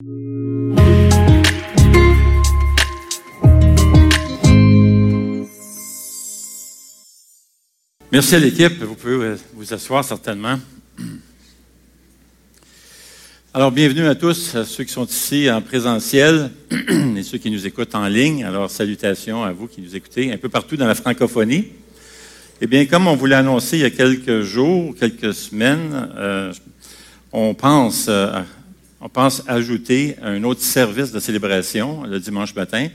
Merci à l'équipe. Vous pouvez vous asseoir certainement. Alors, bienvenue à tous, à ceux qui sont ici en présentiel et ceux qui nous écoutent en ligne. Alors, salutations à vous qui nous écoutez un peu partout dans la francophonie. Eh bien, comme on vous l'a annoncé il y a quelques jours, quelques semaines, euh, on pense, euh, on pense ajouter un autre service de célébration le dimanche matin.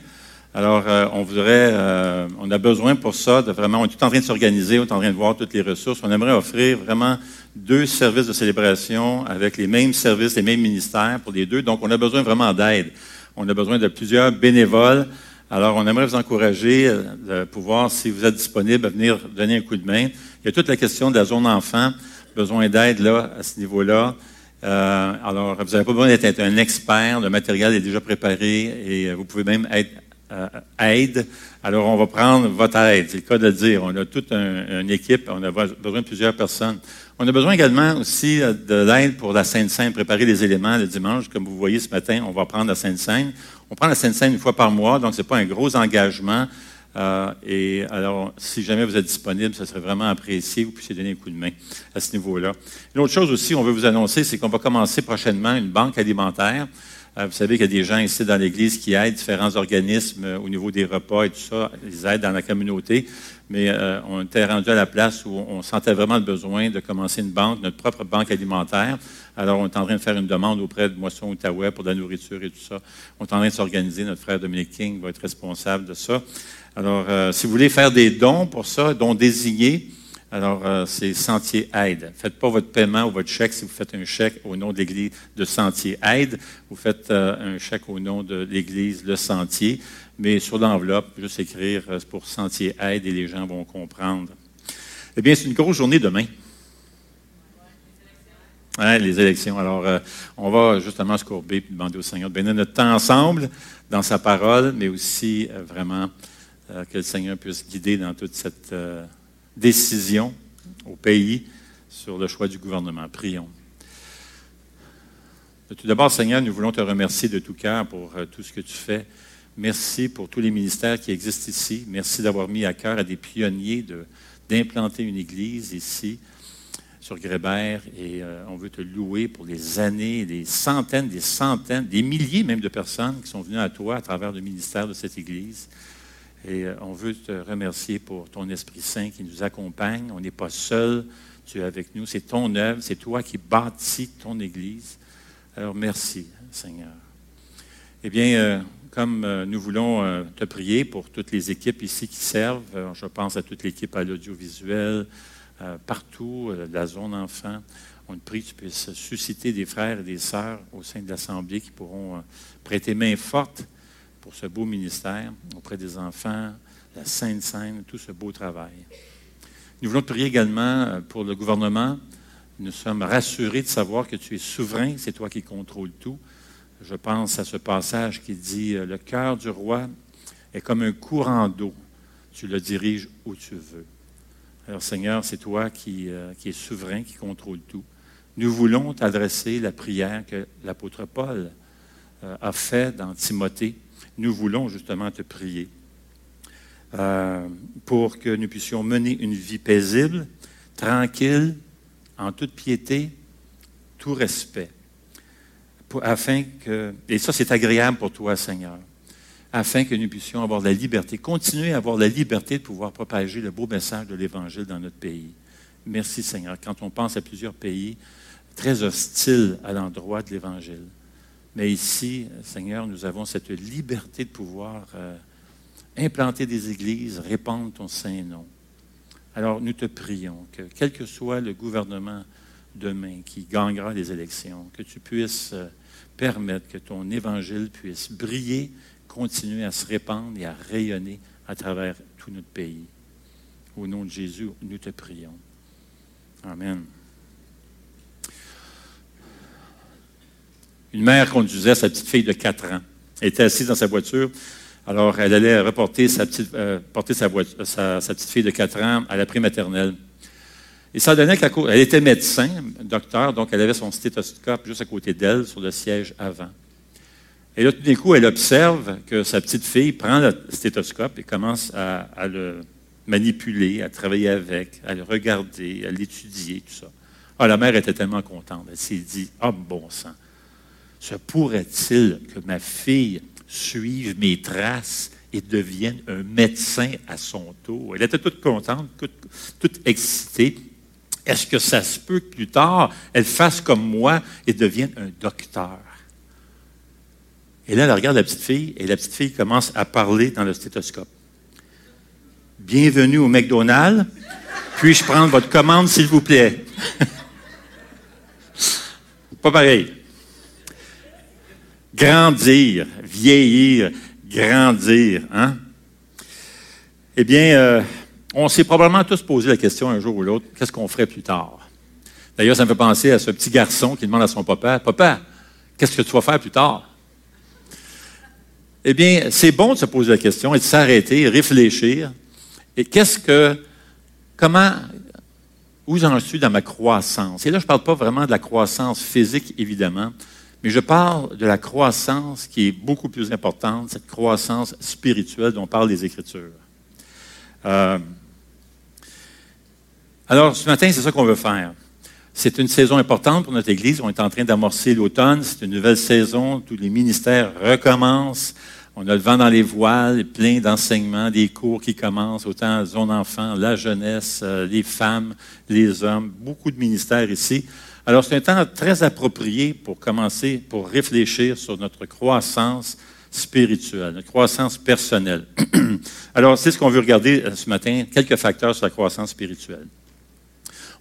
Alors, euh, on voudrait, euh, on a besoin pour ça de vraiment, on est tout en train de s'organiser, on est en train de voir toutes les ressources. On aimerait offrir vraiment deux services de célébration avec les mêmes services, les mêmes ministères pour les deux. Donc, on a besoin vraiment d'aide. On a besoin de plusieurs bénévoles. Alors, on aimerait vous encourager euh, de pouvoir, si vous êtes disponible, venir donner un coup de main. Il y a toute la question de la zone enfant, besoin d'aide là, à ce niveau-là. Euh, alors, vous n'avez pas besoin d'être un expert, le matériel est déjà préparé et vous pouvez même être euh, aide. Alors, on va prendre votre aide. C'est le cas de le dire. On a toute une équipe. On a besoin de plusieurs personnes. On a besoin également aussi euh, de l'aide pour la Sainte-Seine, préparer les éléments le dimanche. Comme vous voyez ce matin, on va prendre la Sainte-Seine. On prend la Sainte-Seine une fois par mois, donc ce n'est pas un gros engagement. Euh, et alors, si jamais vous êtes disponible, ce serait vraiment apprécié. Vous puissiez donner un coup de main à ce niveau-là. Une autre chose aussi, on veut vous annoncer, c'est qu'on va commencer prochainement une banque alimentaire. Euh, vous savez qu'il y a des gens ici dans l'Église qui aident différents organismes euh, au niveau des repas et tout ça. Ils aident dans la communauté. Mais euh, on était rendu à la place où on sentait vraiment le besoin de commencer une banque, notre propre banque alimentaire. Alors, on est en train de faire une demande auprès de Moisson Outaouais pour de la nourriture et tout ça. On est en train de s'organiser. Notre frère Dominique King va être responsable de ça. Alors, si vous voulez faire des dons pour ça, dons désignés, alors, euh, c'est Sentier Aide. Faites pas votre paiement ou votre chèque si vous faites un chèque au nom de l'Église de Sentier Aide. Vous faites euh, un chèque au nom de l'Église Le Sentier. Mais sur l'enveloppe, juste écrire euh, pour Sentier Aide et les gens vont comprendre. Eh bien, c'est une grosse journée demain. les élections. Alors, on va justement se courber et demander au Seigneur de bénir notre temps ensemble dans sa parole, mais aussi vraiment que le Seigneur puisse guider dans toute cette décision au pays sur le choix du gouvernement. Prions. Tout d'abord, Seigneur, nous voulons te remercier de tout cœur pour euh, tout ce que tu fais. Merci pour tous les ministères qui existent ici. Merci d'avoir mis à cœur à des pionniers d'implanter une église ici sur Grébert et euh, on veut te louer pour les années, des centaines, des centaines, des milliers même de personnes qui sont venues à toi à travers le ministère de cette église. Et euh, on veut te remercier pour ton Esprit Saint qui nous accompagne. On n'est pas seul, tu es avec nous. C'est ton œuvre, c'est toi qui bâtis ton Église. Alors merci, Seigneur. Eh bien, euh, comme euh, nous voulons te prier pour toutes les équipes ici qui servent, je pense à toute l'équipe à l'audiovisuel, partout, la zone enfant, on te prie que tu puisses susciter des frères et des sœurs au sein de l'Assemblée qui pourront prêter main forte pour ce beau ministère auprès des enfants, la Sainte Seine, tout ce beau travail. Nous voulons prier également euh, pour le gouvernement. Nous sommes rassurés de savoir que tu es souverain, c'est toi qui contrôles tout. Je pense à ce passage qui dit euh, Le cœur du roi est comme un courant d'eau. Tu le diriges où tu veux. Alors, Seigneur, c'est toi qui, euh, es souverain, qui contrôle tout. Nous voulons t'adresser la prière que l'apôtre Paul a faite dans Timothée nous voulons justement te prier euh, pour que nous puissions mener une vie paisible, tranquille, en toute piété, tout respect. afin que, et ça c'est agréable pour toi, Seigneur, afin que nous puissions avoir la liberté, continuer à avoir la liberté de pouvoir propager le beau message de l'Évangile dans notre pays. Merci, Seigneur. Quand on pense à plusieurs pays très hostiles à l'endroit de l'Évangile, mais ici, Seigneur, nous avons cette liberté de pouvoir euh, implanter des églises, répandre ton saint nom. Alors nous te prions que, quel que soit le gouvernement demain qui gagnera les élections, que tu puisses euh, permettre que ton évangile puisse briller, continuer à se répandre et à rayonner à travers tout notre pays. Au nom de Jésus, nous te prions. Amen. Une mère conduisait sa petite fille de 4 ans. Elle était assise dans sa voiture. Alors, elle allait reporter sa petite, euh, porter sa, petite fille de 4 ans à la prématernelle. Et ça donnait qu'elle était médecin, docteur, donc elle avait son stéthoscope juste à côté d'elle, sur le siège avant. Et là, tout d'un coup, elle observe que sa petite fille prend le stéthoscope et commence à, le manipuler, à travailler avec, à le regarder, à l'étudier, tout ça. Ah, la mère était tellement contente. Elle s'est dit, ah, bon sang, se pourrait-il que ma fille suive mes traces et devienne un médecin à son tour? Elle était toute contente, toute excitée. Est-ce que ça se peut que plus tard, elle fasse comme moi et devienne un docteur? Et là, elle regarde la petite fille et la petite fille commence à parler dans le stéthoscope. Bienvenue au McDonald's. Puis-je prendre votre commande, s'il vous plaît? Pas pareil. Grandir, vieillir, grandir. Hein? Eh bien, euh, on s'est probablement tous posé la question un jour ou l'autre, qu'est-ce qu'on ferait plus tard? D'ailleurs, ça me fait penser à ce petit garçon qui demande à son papa, Papa, qu'est-ce que tu vas faire plus tard? Eh bien, c'est bon de se poser la question et de s'arrêter, réfléchir. Et qu'est-ce que, comment, où j'en suis dans ma croissance? Et là, je ne parle pas vraiment de la croissance physique, évidemment, mais je parle de la croissance qui est beaucoup plus importante, cette croissance spirituelle dont parlent les Écritures. Euh, alors, ce matin, c'est ça qu'on veut faire. C'est une saison importante pour notre Église. On est en train d'amorcer l'automne. C'est une nouvelle saison. Tous les ministères recommencent. On a le vent dans les voiles, plein d'enseignements, des cours qui commencent, autant la zone enfant, la jeunesse, euh, les femmes, les hommes, beaucoup de ministères ici. Alors, c'est un temps très approprié pour commencer, pour réfléchir sur notre croissance spirituelle, notre croissance personnelle. Alors, c'est ce qu'on veut regarder euh, ce matin, quelques facteurs sur la croissance spirituelle.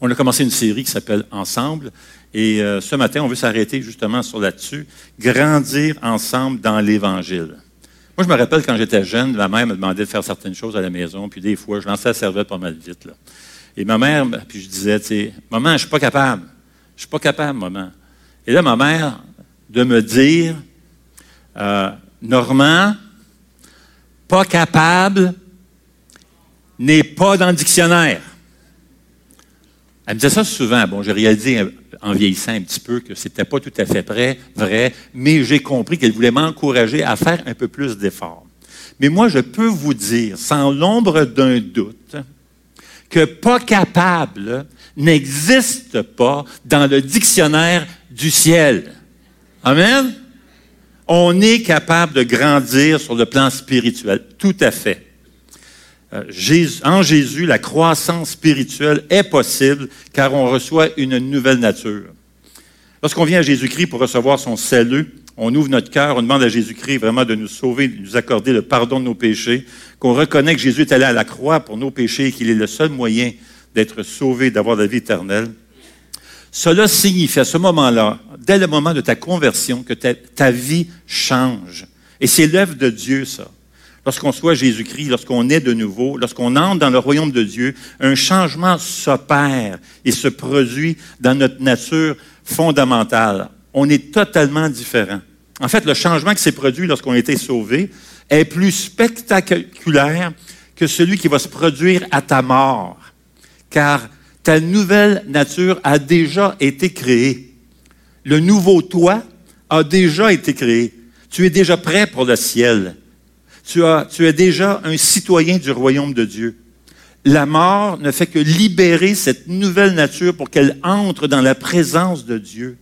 On a commencé une série qui s'appelle Ensemble. Et euh, ce matin, on veut s'arrêter justement sur là-dessus, grandir ensemble dans l'Évangile. Moi, je me rappelle quand j'étais jeune, ma mère me demandait de faire certaines choses à la maison, puis des fois, je lançais la serviette pas mal vite. Là. Et ma mère, puis je disais, tu sais, maman, je ne suis pas capable. Je ne suis pas capable, maman. Et là, ma mère, de me dire, euh, Normand, pas capable, n'est pas dans le dictionnaire. Elle me disait ça souvent. Bon, j'ai réalisé en vieillissant un petit peu que ce n'était pas tout à fait vrai, mais j'ai compris qu'elle voulait m'encourager à faire un peu plus d'efforts. Mais moi, je peux vous dire, sans l'ombre d'un doute, que pas capable n'existe pas dans le dictionnaire du ciel. Amen? On est capable de grandir sur le plan spirituel, tout à fait. Euh, en Jésus, la croissance spirituelle est possible car on reçoit une nouvelle nature. Lorsqu'on vient à Jésus-Christ pour recevoir son salut, on ouvre notre cœur, on demande à Jésus-Christ vraiment de nous sauver, de nous accorder le pardon de nos péchés, qu'on reconnaît que Jésus est allé à la croix pour nos péchés et qu'il est le seul moyen d'être sauvé, d'avoir la vie éternelle. Cela signifie à ce moment-là, dès le moment de ta conversion, que ta, vie change. Et c'est l'œuvre de Dieu, ça lorsqu'on soit Jésus-Christ, lorsqu'on est de nouveau, lorsqu'on entre dans le royaume de Dieu, un changement s'opère et se produit dans notre nature fondamentale. On est totalement différent. En fait, le changement qui s'est produit lorsqu'on a été sauvé est plus spectaculaire que celui qui va se produire à ta mort, car ta nouvelle nature a déjà été créée. Le nouveau toi a déjà été créé. Tu es déjà prêt pour le ciel. Tu, tu es déjà un citoyen du royaume de Dieu. La mort ne fait que libérer cette nouvelle nature pour qu'elle entre dans la présence de Dieu.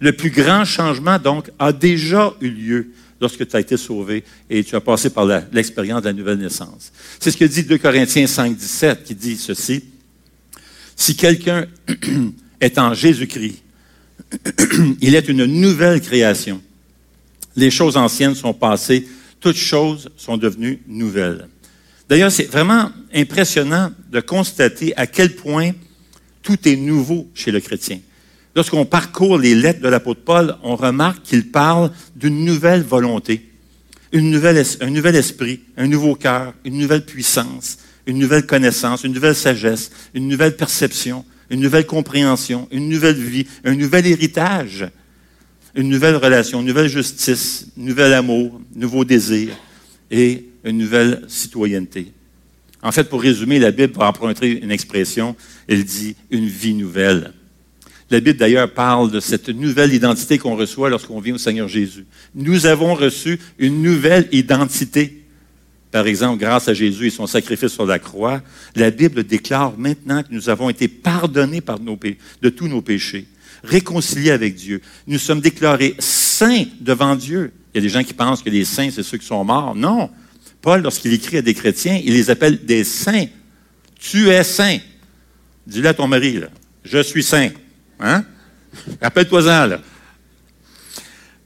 Le plus grand changement, donc, a déjà eu lieu lorsque tu as été sauvé et tu as passé par l'expérience de la nouvelle naissance. C'est ce que dit 2 Corinthiens 5, 17, qui dit ceci. Si quelqu'un est en Jésus-Christ, il est une nouvelle création. Les choses anciennes sont passées, toutes choses sont devenues nouvelles. D'ailleurs, c'est vraiment impressionnant de constater à quel point tout est nouveau chez le chrétien. Lorsqu'on parcourt les lettres de l'apôtre Paul, on remarque qu'il parle d'une nouvelle volonté, une nouvelle, un nouvel esprit, un nouveau cœur, une nouvelle puissance, une nouvelle connaissance, une nouvelle sagesse, une nouvelle perception, une nouvelle compréhension, une nouvelle vie, un nouvel héritage une nouvelle relation, une nouvelle justice, un nouvel amour, un nouveau désir et une nouvelle citoyenneté. En fait, pour résumer, la Bible, pour emprunter une expression, elle dit une vie nouvelle. La Bible d'ailleurs parle de cette nouvelle identité qu'on reçoit lorsqu'on vient au Seigneur Jésus. Nous avons reçu une nouvelle identité. Par exemple, grâce à Jésus et son sacrifice sur la croix, la Bible déclare maintenant que nous avons été pardonnés par nos de tous nos péchés, réconciliés avec Dieu. Nous sommes déclarés saints devant Dieu. Il y a des gens qui pensent que les saints, c'est ceux qui sont morts. Non. Paul, lorsqu'il écrit à des chrétiens, il les appelle des saints. Tu es saint. Dis-le à ton mari, là. Je suis saint. Hein? Rappelle-toi-en, là.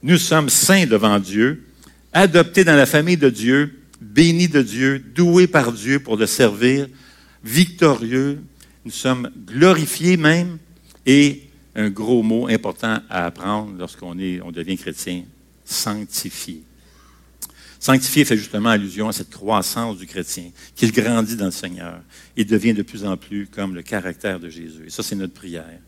Nous sommes saints devant Dieu, adoptés dans la famille de Dieu, bénis de Dieu, doués par Dieu pour le servir, victorieux. Nous sommes glorifiés même. Et un gros mot important à apprendre lorsqu'on est, on devient chrétien, sanctifié. Sanctifié fait justement allusion à cette croissance du chrétien, qu'il grandit dans le Seigneur. Il devient de plus en plus comme le caractère de Jésus. Et ça, c'est notre prière.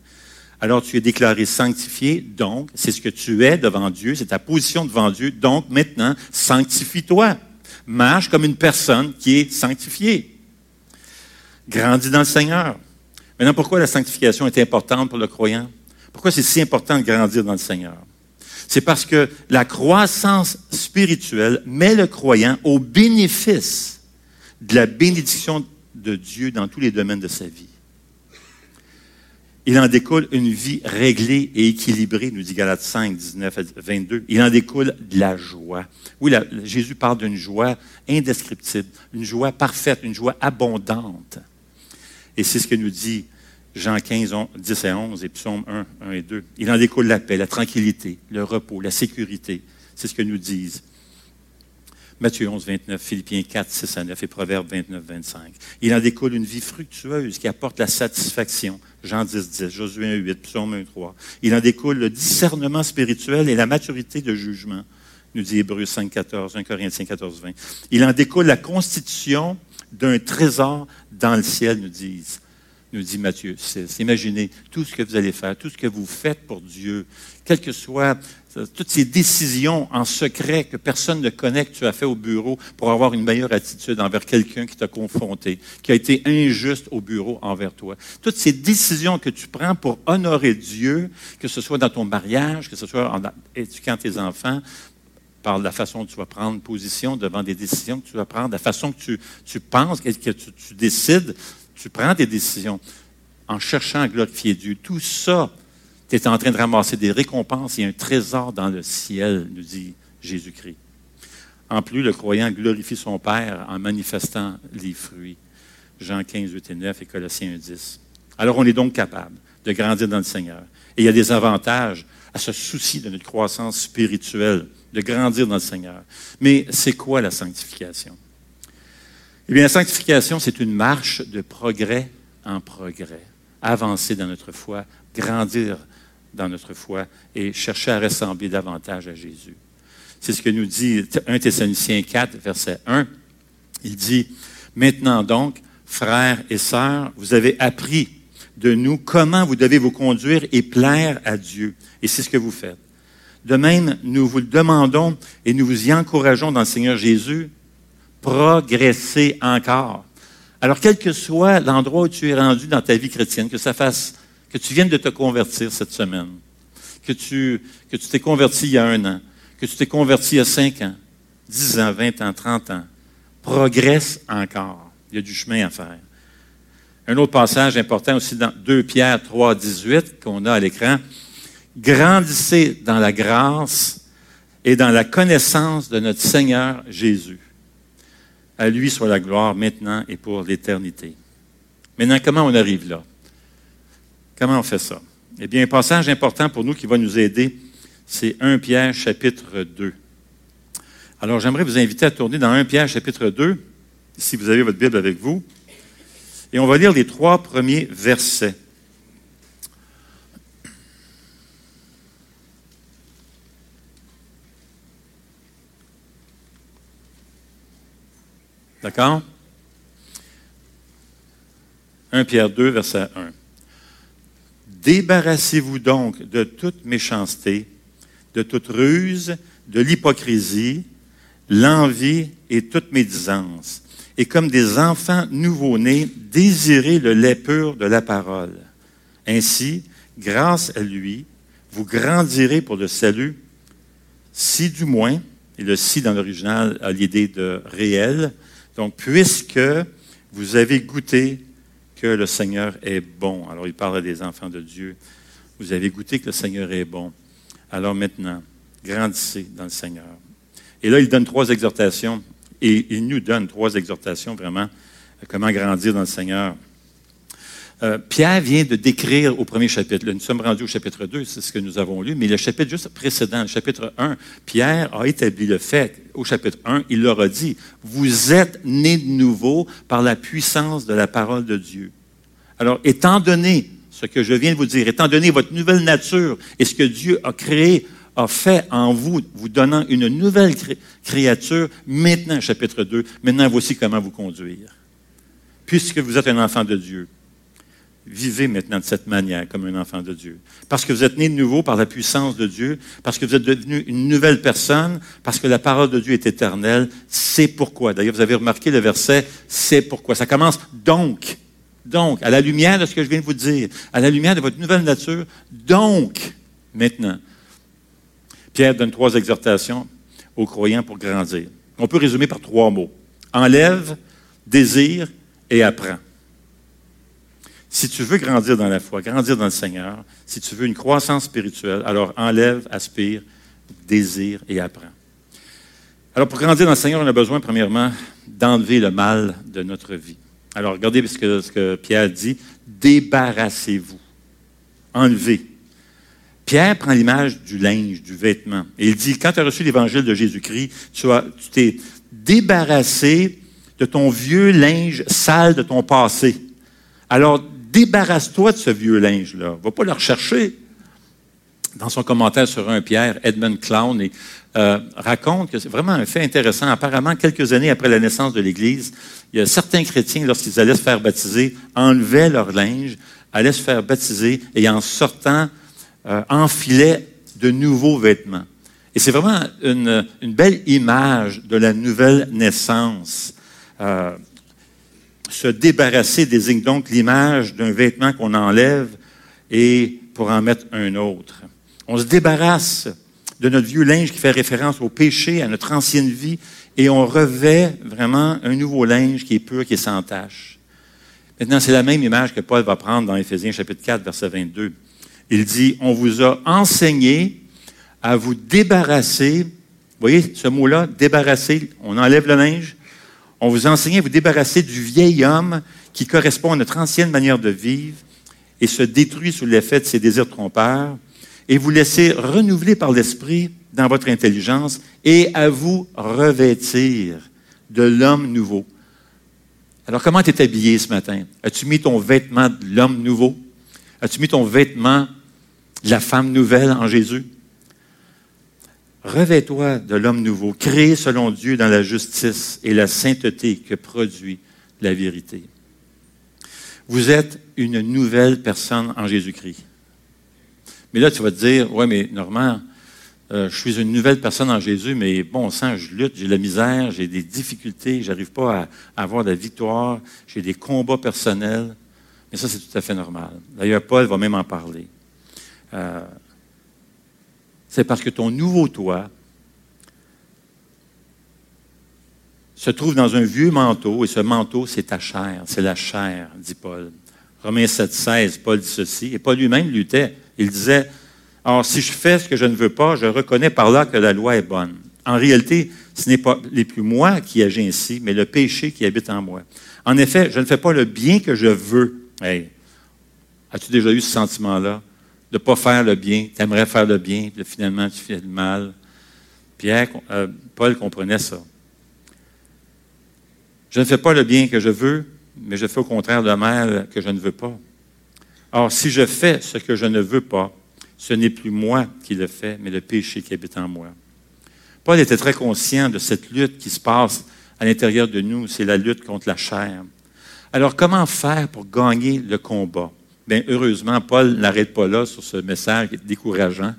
Alors tu es déclaré sanctifié, donc c'est ce que tu es devant Dieu, c'est ta position devant Dieu, donc maintenant, sanctifie-toi. Marche comme une personne qui est sanctifiée. Grandis dans le Seigneur. Maintenant, pourquoi la sanctification est importante pour le croyant? Pourquoi c'est si important de grandir dans le Seigneur? C'est parce que la croissance spirituelle met le croyant au bénéfice de la bénédiction de Dieu dans tous les domaines de sa vie. Il en découle une vie réglée et équilibrée, nous dit Galates 5, 19 à 22. Il en découle de la joie. Oui, Jésus parle d'une joie indescriptible, une joie parfaite, une joie abondante. Et c'est ce que nous dit Jean 15, 10 et 11 et Psaume 1, 1 et 2. Il en découle la paix, la tranquillité, le repos, la sécurité. C'est ce que nous disent. Matthieu 11, 29, Philippiens 4, 6 à 9 et Proverbes 29, 25. Il en découle une vie fructueuse qui apporte la satisfaction. Jean 10, 10, Josué 1, 8, Psaume 1, 3. Il en découle le discernement spirituel et la maturité de jugement, nous dit Hébreux 5, 14, 1 Corinthiens 14, 20. Il en découle la constitution d'un trésor dans le ciel, nous disent nous dit Matthieu. C'est imaginer tout ce que vous allez faire, tout ce que vous faites pour Dieu, quelles que soient euh, toutes ces décisions en secret que personne ne connaît que tu as fait au bureau pour avoir une meilleure attitude envers quelqu'un qui t'a confronté, qui a été injuste au bureau envers toi. Toutes ces décisions que tu prends pour honorer Dieu, que ce soit dans ton mariage, que ce soit en éduquant tes enfants, par la façon dont tu vas prendre position devant des décisions que tu vas prendre, la façon que tu, penses, que, tu, tu décides, tu prends des décisions en cherchant à glorifier Dieu. Tout ça, tu es en train de ramasser des récompenses et un trésor dans le ciel, nous dit Jésus-Christ. En plus, le croyant glorifie son Père en manifestant les fruits. Jean 15, 8 et 9 et Colossiens 1, 10. Alors, on est donc capable de grandir dans le Seigneur. Et il y a des avantages à ce souci de notre croissance spirituelle, de grandir dans le Seigneur. Mais c'est quoi la sanctification? Eh bien, la sanctification, c'est une marche de progrès en progrès. Avancer dans notre foi, grandir dans notre foi et chercher à ressembler davantage à Jésus. C'est ce que nous dit 1 Thessaloniciens 4, verset 1. Il dit, Maintenant donc, frères et sœurs, vous avez appris de nous comment vous devez vous conduire et plaire à Dieu. Et c'est ce que vous faites. De même, nous vous le demandons et nous vous y encourageons dans le Seigneur Jésus progresser encore. Alors, quel que soit l'endroit où tu es rendu dans ta vie chrétienne, que ça fasse, que tu viennes de te convertir cette semaine, que tu, que tu t'es converti il y a un an, que tu t'es converti il y a cinq ans, dix ans, vingt ans, trente ans, progresse encore. Il y a du chemin à faire. Un autre passage important aussi dans 2 Pierre 3, 18 qu'on a à l'écran. Grandissez dans la grâce et dans la connaissance de notre Seigneur Jésus. À lui soit la gloire maintenant et pour l'éternité. Maintenant, comment on arrive là? Comment on fait ça? Eh bien, un passage important pour nous qui va nous aider, c'est 1 Pierre chapitre 2. Alors, j'aimerais vous inviter à tourner dans 1 Pierre chapitre 2, si vous avez votre Bible avec vous. Et on va lire les trois premiers versets. D'accord? 1 Pierre 2, verset 1. Débarrassez-vous donc de toute méchanceté, de toute ruse, de l'hypocrisie, l'envie et toute médisance. Et comme des enfants nouveau-nés, désirez le lait pur de la parole. Ainsi, grâce à lui, vous grandirez pour le salut, si du moins, et le si dans l'original a l'idée de réel, donc puisque vous avez goûté que le Seigneur est bon. Alors il parle des enfants de Dieu. Vous avez goûté que le Seigneur est bon. Alors maintenant, grandissez dans le Seigneur. Et là, il donne trois exhortations, et il nous donne trois exhortations vraiment, comment grandir dans le Seigneur. Euh, Pierre vient de décrire au premier chapitre, nous sommes rendus au chapitre 2, c'est ce que nous avons lu, mais le chapitre juste précédent, le chapitre 1, Pierre a établi le fait, au chapitre 1, il leur a dit, vous êtes nés de nouveau par la puissance de la parole de Dieu. Alors, étant donné ce que je viens de vous dire, étant donné votre nouvelle nature et ce que Dieu a créé, a fait en vous, vous donnant une nouvelle créature, maintenant, chapitre 2, maintenant voici comment vous conduire. Puisque vous êtes un enfant de Dieu, Vivez maintenant de cette manière comme un enfant de Dieu. Parce que vous êtes né de nouveau par la puissance de Dieu, parce que vous êtes devenu une nouvelle personne, parce que la parole de Dieu est éternelle. C'est pourquoi. D'ailleurs, vous avez remarqué le verset, c'est pourquoi. Ça commence donc. Donc, à la lumière de ce que je viens de vous dire, à la lumière de votre nouvelle nature, donc, maintenant. Pierre donne trois exhortations aux croyants pour grandir. On peut résumer par trois mots. Enlève, désire et apprends. Si tu veux grandir dans la foi, grandir dans le Seigneur, si tu veux une croissance spirituelle, alors enlève, aspire, désire et apprends. Alors pour grandir dans le Seigneur, on a besoin premièrement d'enlever le mal de notre vie. Alors regardez ce que, ce que Pierre dit, débarrassez-vous, enlevez. Pierre prend l'image du linge, du vêtement. Et il dit, quand tu as reçu l'évangile de Jésus-Christ, tu t'es débarrassé de ton vieux linge sale de ton passé. Alors, débarrasse-toi de ce vieux linge-là. Va pas le rechercher. Dans son commentaire sur un Pierre, Edmund Clown euh, raconte que c'est vraiment un fait intéressant. Apparemment, quelques années après la naissance de l'Église, il y a certains chrétiens, lorsqu'ils allaient se faire baptiser, enlevaient leur linge, allaient se faire baptiser et en sortant, euh, enfilaient de nouveaux vêtements. Et c'est vraiment une, belle image de la nouvelle naissance. Euh, se débarrasser désigne donc l'image d'un vêtement qu'on enlève et pour en mettre un autre. On se débarrasse de notre vieux linge qui fait référence au péché, à notre ancienne vie, et on revêt vraiment un nouveau linge qui est pur, qui est sans tache. Maintenant, c'est la même image que Paul va prendre dans Éphésiens chapitre 4, verset 22. Il dit, on vous a enseigné à vous débarrasser. Vous voyez ce mot-là, débarrasser, on enlève le linge, on vous enseigne à vous débarrasser du vieil homme qui correspond à notre ancienne manière de vivre et se détruit sous l'effet de ses désirs trompeurs, et vous laisser renouveler par l'Esprit dans votre intelligence et à vous revêtir de l'homme nouveau. Alors, comment tu es habillé ce matin? As-tu mis ton vêtement de l'homme nouveau? As-tu mis ton vêtement de la femme nouvelle en Jésus? Revêt-toi de l'homme nouveau, créé selon Dieu dans la justice et la sainteté que produit la vérité. Vous êtes une nouvelle personne en Jésus-Christ. Mais là, tu vas te dire, ouais, mais Normand, euh, je suis une nouvelle personne en Jésus, mais bon sang, je lutte, j'ai de la misère, j'ai des difficultés, j'arrive pas à, avoir de la victoire, j'ai des combats personnels. Mais ça, c'est tout à fait normal. D'ailleurs, Paul va même en parler. Euh, c'est parce que ton nouveau toi se trouve dans un vieux manteau, et ce manteau, c'est ta chair, c'est la chair, dit Paul. Romains 7, 16, Paul dit ceci, et Paul lui-même luttait. Il disait, Or, si je fais ce que je ne veux pas, je reconnais par là que la loi est bonne. En réalité, ce n'est pas les plus moi qui agis ainsi, mais le péché qui habite en moi. En effet, je ne fais pas le bien que je veux. Hey, as-tu déjà eu ce sentiment-là? De ne pas faire le bien. Tu aimerais faire le bien, puis finalement, tu fais le mal. Pierre, euh, Paul comprenait ça. Je ne fais pas le bien que je veux, mais je fais au contraire le mal que je ne veux pas. Or, si je fais ce que je ne veux pas, ce n'est plus moi qui le fais, mais le péché qui habite en moi. Paul était très conscient de cette lutte qui se passe à l'intérieur de nous, c'est la lutte contre la chair. Alors, comment faire pour gagner le combat? Bien, heureusement, Paul n'arrête pas là sur ce message décourageant.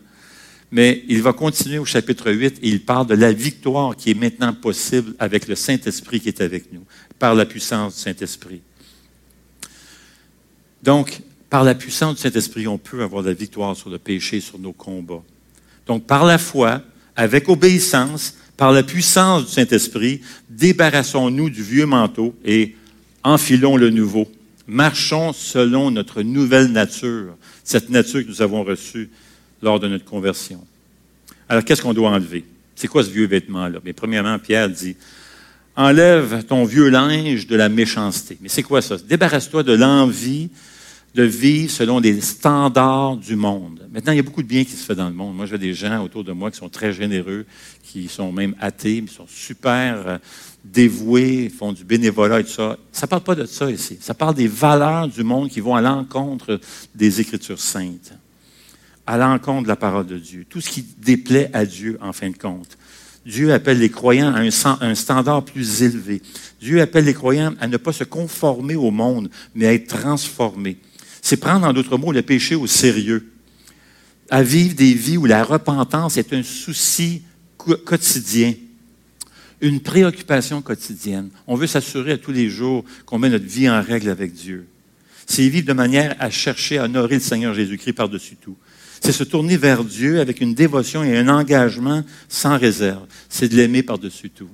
Mais il va continuer au chapitre 8 et il parle de la victoire qui est maintenant possible avec le Saint-Esprit qui est avec nous, par la puissance du Saint-Esprit. Donc, Par la puissance du Saint-Esprit, on peut avoir la victoire sur le péché, sur nos combats. Donc, par la foi, avec obéissance, par la puissance du Saint-Esprit, débarrassons-nous du vieux manteau et enfilons le nouveau. Marchons selon notre nouvelle nature, cette nature que nous avons reçue lors de notre conversion. Alors, qu'est-ce qu'on doit enlever? C'est quoi ce vieux vêtement-là? Mais premièrement, Pierre dit, enlève ton vieux linge de la méchanceté. Mais c'est quoi ça? Débarrasse-toi de l'envie de vivre selon des standards du monde. Maintenant, il y a beaucoup de bien qui se fait dans le monde. Moi, j'ai des gens autour de moi qui sont très généreux, qui sont même athées, qui sont super euh, dévoués, font du bénévolat et tout ça. Ça ne parle pas de ça ici. Ça parle des valeurs du monde qui vont à l'encontre des Écritures saintes, à l'encontre de la parole de Dieu. Tout ce qui déplaît à Dieu, en fin de compte. Dieu appelle les croyants à un, standard plus élevé. Dieu appelle les croyants à ne pas se conformer au monde, mais à être transformés. C'est prendre, en d'autres mots, le péché au sérieux. À vivre des vies où la repentance est un souci quotidien, une préoccupation quotidienne. On veut s'assurer à tous les jours qu'on met notre vie en règle avec Dieu. C'est vivre de manière à chercher à honorer le Seigneur Jésus-Christ par-dessus tout. C'est se tourner vers Dieu avec une dévotion et un engagement sans réserve. C'est de l'aimer par-dessus tout.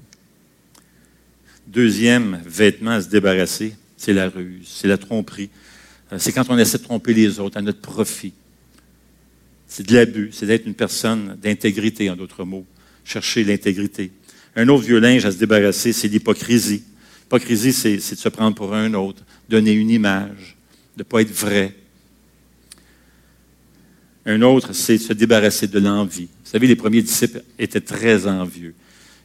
Deuxième vêtement à se débarrasser, c'est la ruse, c'est la tromperie. Euh, c'est quand on essaie de tromper les autres à notre profit. C'est de l'abus, c'est d'être une personne d'intégrité, en d'autres mots. Chercher l'intégrité. Un autre vieux linge à se débarrasser, c'est l'hypocrisie. L'hypocrisie, c'est de se prendre pour un autre, donner une image, de ne pas être vrai. Un autre, c'est se débarrasser de l'envie. Vous savez, les premiers disciples étaient très envieux.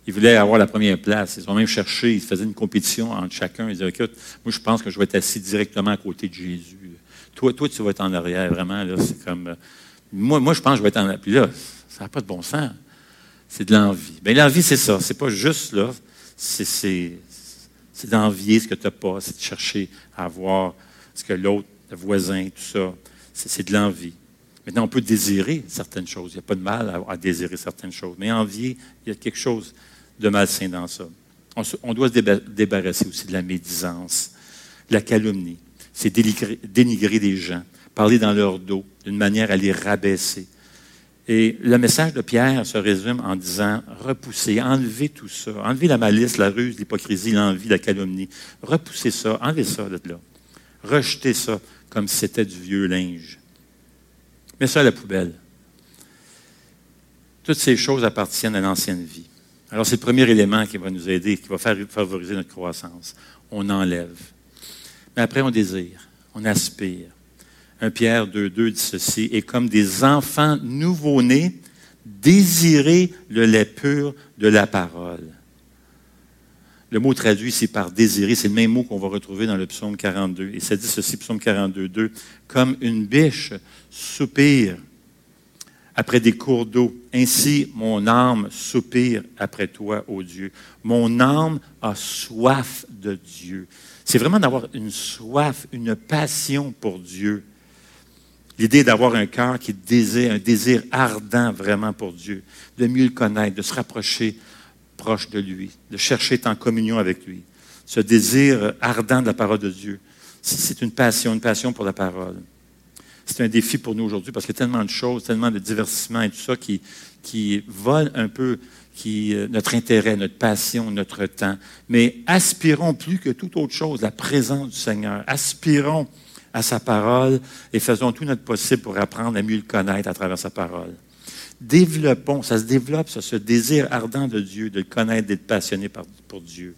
Ils voulaient avoir la première place. Ils ont même cherché, ils faisaient une compétition entre chacun. Ils disaient, écoute, moi, je pense que je vais être assis directement à côté de Jésus. Toi, toi tu vas être en arrière, vraiment. Là, c'est comme, euh, moi, moi, je pense que je vais être en arrière. Puis là, ça n'a pas de bon sens. C'est de l'envie. Bien, l'envie, c'est ça. C'est pas juste, là. C'est, c'est, c'est d'envier ce que tu n'as pas. C'est de chercher à avoir ce que l'autre, le voisin, tout ça. c'est de l'envie. Maintenant, on peut désirer certaines choses. Il n'y a pas de mal à, désirer certaines choses. Mais envier, il y a quelque chose de malsain dans ça. On, doit se débarrasser aussi de la médisance, de la calomnie. C'est dénigrer, dénigrer des gens, parler dans leur dos d'une manière à les rabaisser. Et le message de Pierre se résume en disant repoussez, enlevez tout ça, enlevez la malice, la ruse, l'hypocrisie, l'envie, la calomnie. Repoussez ça, enlevez ça de là. Rejetez ça comme si c'était du vieux linge. Mets ça à la poubelle. Toutes ces choses appartiennent à l'ancienne vie. Alors, c'est le premier élément qui va nous aider, qui va favoriser notre croissance. On enlève. Mais après, on désire, on aspire. Un Pierre 2.2 dit ceci, et comme des enfants nouveau-nés, désirez le lait pur de la parole. Le mot traduit ici par désirer, c'est le même mot qu'on va retrouver dans le psaume 42. Et ça dit ceci, psaume 42, 2, comme une biche soupire après des cours d'eau. Ainsi, mon âme soupire après toi, ô Dieu. Mon âme a soif de Dieu. C'est vraiment d'avoir une soif, une passion pour Dieu. L'idée d'avoir un cœur qui désire, un désir ardent vraiment pour Dieu, de mieux le connaître, de se rapprocher proche de lui, de chercher en communion avec lui. Ce désir ardent de la parole de Dieu, c'est une passion, une passion pour la parole. C'est un défi pour nous aujourd'hui parce qu'il y a tellement de choses, tellement de divertissements et tout ça qui, qui volent un peu euh, notre intérêt, notre passion, notre temps. Mais aspirons plus que toute autre chose la présence du Seigneur. Aspirons à sa parole et faisons tout notre possible pour apprendre à mieux le connaître à travers sa parole développons, ça se développe, ça, ce désir ardent de Dieu, de le connaître, d'être passionné par, pour Dieu.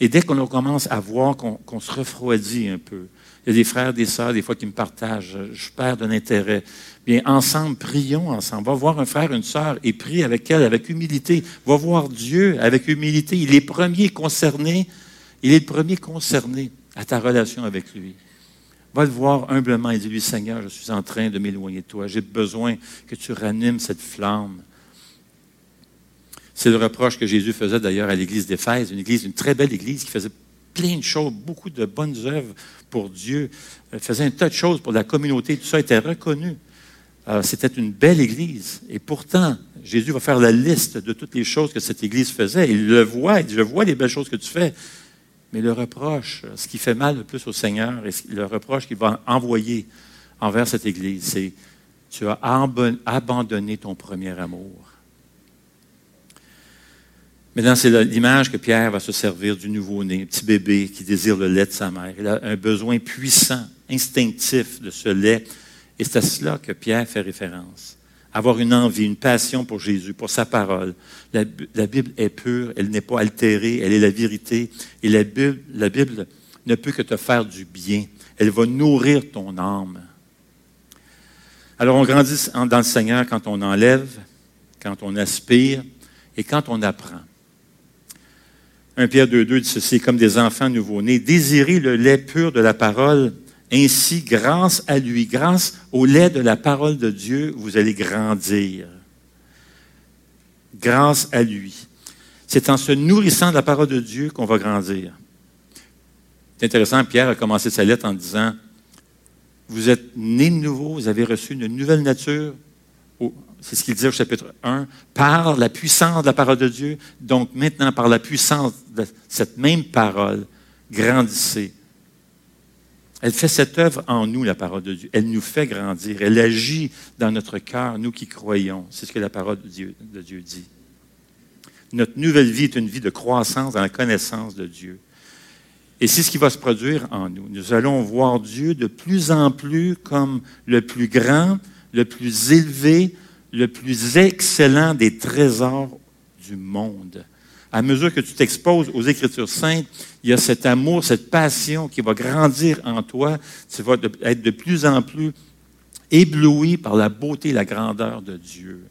Et dès qu'on commence à voir qu'on se refroidit un peu, il y a des frères, des sœurs, des fois, qui me partagent, je perds de l'intérêt. Bien, ensemble, prions ensemble. Va voir un frère, une sœur et prie avec elle, avec humilité. Va voir Dieu avec humilité. Il est premier concerné. Il est le premier concerné à ta relation avec lui. Va le voir humblement et dis-lui, Seigneur, je suis en train de m'éloigner de toi. J'ai besoin que tu ranimes cette flamme. C'est le reproche que Jésus faisait d'ailleurs à l'église d'Éphèse, une église, une très belle église qui faisait plein de choses, beaucoup de bonnes œuvres pour Dieu, Elle faisait un tas de choses pour la communauté, tout ça était reconnu. C'était une belle église. Et pourtant, Jésus va faire la liste de toutes les choses que cette église faisait. Il le voit, il dit, je vois les belles choses que tu fais. Mais le reproche, ce qui fait mal le plus au Seigneur, et le reproche qu'il va envoyer envers cette Église, c'est tu as abandonné ton premier amour. Maintenant, c'est l'image que Pierre va se servir du nouveau-né, un petit bébé qui désire le lait de sa mère. Il a un besoin puissant, instinctif de ce lait. Et c'est à cela que Pierre fait référence. Avoir une envie, une passion pour Jésus, pour sa parole. La, Bible est pure, elle n'est pas altérée, elle est la vérité. Et la Bible, la Bible ne peut que te faire du bien. Elle va nourrir ton âme. Alors on grandit dans le Seigneur quand on enlève, quand on aspire et quand on apprend. 1 Pierre 2.2 dit ceci, comme des enfants nouveau-nés, désirez le lait pur de la parole, ainsi, grâce à lui, grâce au lait de la parole de Dieu, vous allez grandir. Grâce à lui. C'est en se nourrissant de la parole de Dieu qu'on va grandir. C'est intéressant, Pierre a commencé sa lettre en disant, vous êtes né de nouveau, vous avez reçu une nouvelle nature, c'est ce qu'il disait au chapitre 1, par la puissance de la parole de Dieu. Donc maintenant, par la puissance de cette même parole, grandissez. Elle fait cette œuvre en nous, la parole de Dieu. Elle nous fait grandir. Elle agit dans notre cœur, nous qui croyons. C'est ce que la parole de Dieu, dit. Notre nouvelle vie est une vie de croissance dans la connaissance de Dieu. Et c'est ce qui va se produire en nous. Nous allons voir Dieu de plus en plus comme le plus grand, le plus élevé, le plus excellent des trésors du monde. À mesure que tu t'exposes aux Écritures saintes, il y a cet amour, cette passion qui va grandir en toi. Tu vas être de plus en plus ébloui par la beauté et la grandeur de Dieu.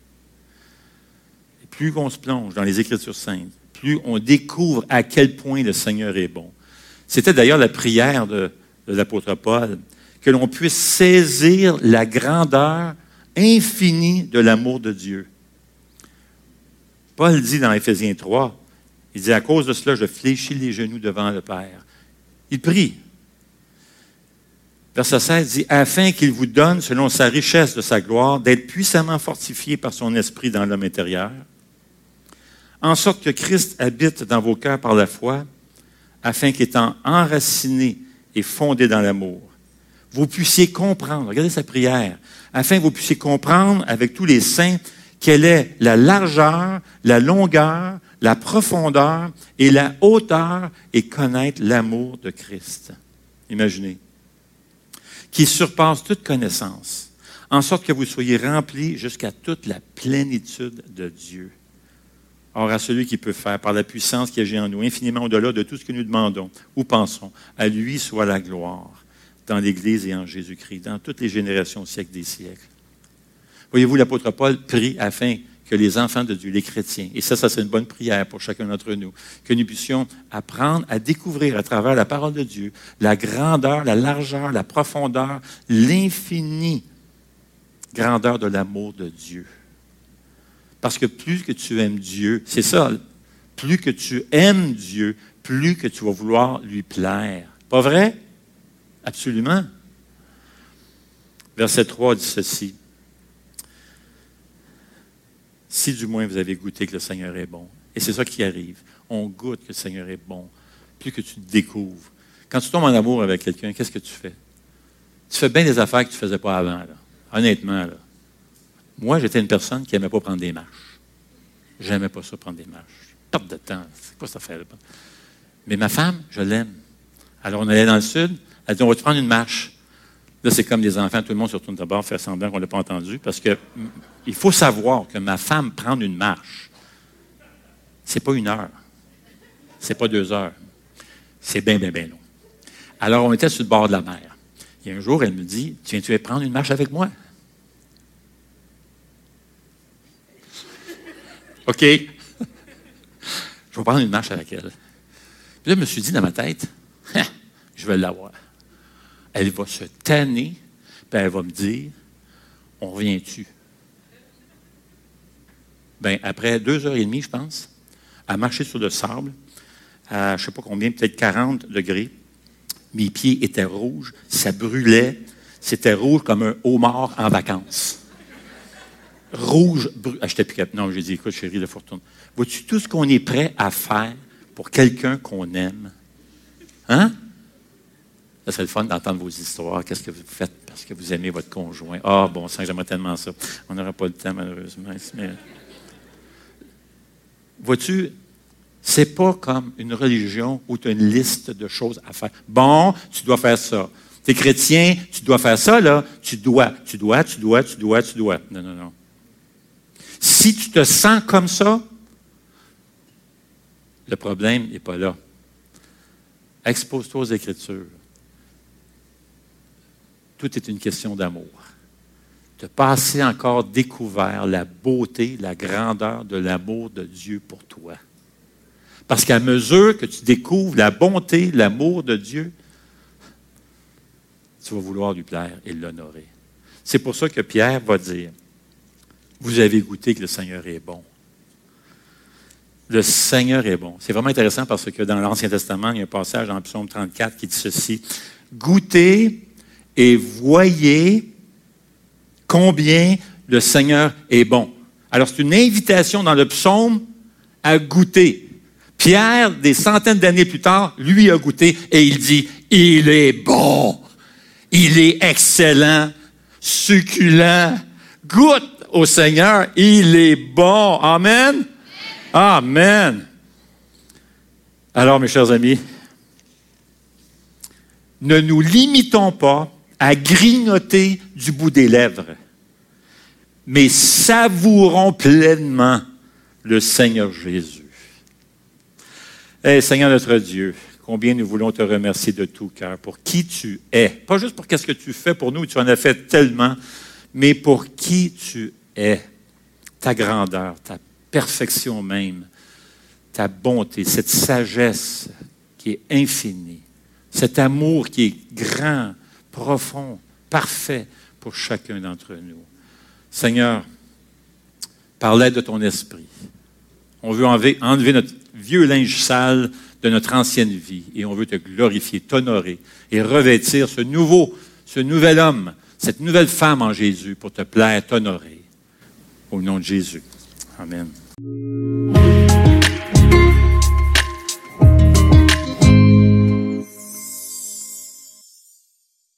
Plus on se plonge dans les Écritures saintes, plus on découvre à quel point le Seigneur est bon. C'était d'ailleurs la prière de, de l'apôtre Paul, que l'on puisse saisir la grandeur infini de l'amour de Dieu. Paul dit dans Éphésiens 3, il dit, à cause de cela, je fléchis les genoux devant le Père. Il prie. Verset 16 dit, afin qu'il vous donne, selon sa richesse de sa gloire, d'être puissamment fortifié par son esprit dans l'homme intérieur, en sorte que Christ habite dans vos cœurs par la foi, afin qu'étant enraciné et fondé dans l'amour, vous puissiez comprendre, regardez sa prière, afin que vous puissiez comprendre avec tous les saints quelle est la largeur, la longueur, la profondeur et la hauteur et connaître l'amour de Christ? Imaginez. Qui surpasse toute connaissance, en sorte que vous soyez remplis jusqu'à toute la plénitude de Dieu. Or, à celui qui peut faire, par la puissance qui agit en nous, infiniment au-delà de tout ce que nous demandons ou pensons, à lui soit la gloire dans l'Église et en Jésus-Christ, dans toutes les générations, siècles des siècles. Voyez-vous, l'apôtre Paul prie afin que les enfants de Dieu, les chrétiens, et ça, ça c'est une bonne prière pour chacun d'entre nous, que nous puissions apprendre à découvrir à travers la parole de Dieu la grandeur, la largeur, la profondeur, l'infinie grandeur de l'amour de Dieu. Parce que plus que tu aimes Dieu, c'est ça, plus que tu aimes Dieu, plus que tu vas vouloir lui plaire. Pas vrai? Absolument. Verset 3 dit ceci. Si du moins vous avez goûté que le Seigneur est bon. Et c'est ça qui arrive. On goûte que le Seigneur est bon. Plus que tu découvres. Quand tu tombes en amour avec quelqu'un, qu'est-ce que tu fais? Tu fais bien des affaires que tu ne faisais pas avant. Honnêtement. Moi, j'étais une personne qui n'aimait pas prendre des marches. J'aimais pas ça, prendre des marches. Perte de temps. C'est quoi cette affaire-là? Mais ma femme, je l'aime. Alors, on allait dans le sud, elle dit, on va te prendre une marche? Là, c'est comme des enfants, tout le monde se retourne d'abord, fait semblant qu'on ne l'a pas entendu, parce que il faut savoir que ma femme prendre une marche, c'est pas une heure, c'est pas deux heures, c'est bien, bien, bien long. Alors, on était sur le bord de la mer. A un jour, elle me dit, tu viens-tu prendre une marche avec moi? OK. je vais prendre une marche avec elle. Puis là, je me suis dit dans ma tête, je vais l'avoir elle va se tanner, puis elle va me dire On revient-tu Bien, après deux heures et demie, je pense, à marcher sur le sable, à je ne sais pas combien, peut-être 40 degrés, mes pieds étaient rouges, ça brûlait, c'était rouge comme un homard en vacances. Rouge, brûlé. Ah, plus. Non, j'ai dit, écoute, chérie, de fortune. Vois-tu tout ce qu'on est prêt à faire pour quelqu'un qu'on aime? Hein? Ça serait le fun d'entendre vos histoires. Qu'est-ce que vous faites parce que vous aimez votre conjoint? Ah, bon sang, j'aimerais tellement ça. On n'aura pas le temps, malheureusement. Vois-tu, c'est pas comme une religion où tu as une liste de choses à faire. Bon, tu dois faire ça. Tu es chrétien, tu dois faire ça, là. Tu dois, tu dois, tu dois, tu dois, tu dois. Non, non, non. Si tu te sens comme ça, le problème n'est pas là. Expose-toi aux Écritures. Tout est une question d'amour. De passer encore découvert la beauté, la grandeur de l'amour de Dieu pour toi. Parce qu'à mesure que tu découvres la bonté, l'amour de Dieu, tu vas vouloir lui plaire et l'honorer. C'est pour ça que Pierre va dire, vous avez goûté que le Seigneur est bon. Le Seigneur est bon. C'est vraiment intéressant parce que dans l'Ancien Testament, il y a un passage le psaume 34 qui dit ceci. Goûtez et voyez combien le Seigneur est bon. Alors, c'est une invitation dans le psaume à goûter. Pierre, des centaines d'années plus tard, lui a goûté et il dit, il est bon, il est excellent, succulent, goûte au Seigneur, il est bon. Amen. Amen. Alors, mes chers amis, ne nous limitons pas à grignoter du bout des lèvres, mais savourons pleinement le Seigneur Jésus. Eh, Seigneur notre Dieu, combien nous voulons te remercier de tout cœur pour qui tu es. Pas juste pour qu'est-ce que tu fais pour nous, tu en as fait tellement, mais pour qui tu es. Ta grandeur, ta perfection même, ta bonté, cette sagesse qui est infinie, cet amour qui est grand, profond, parfait pour chacun d'entre nous. Seigneur, par l'aide de ton esprit, on veut enlever, notre vieux linge sale de notre ancienne vie et on veut te glorifier, t'honorer et revêtir ce nouveau, ce nouvel homme, cette nouvelle femme en Jésus pour te plaire, t'honorer. Au nom de Jésus. Amen.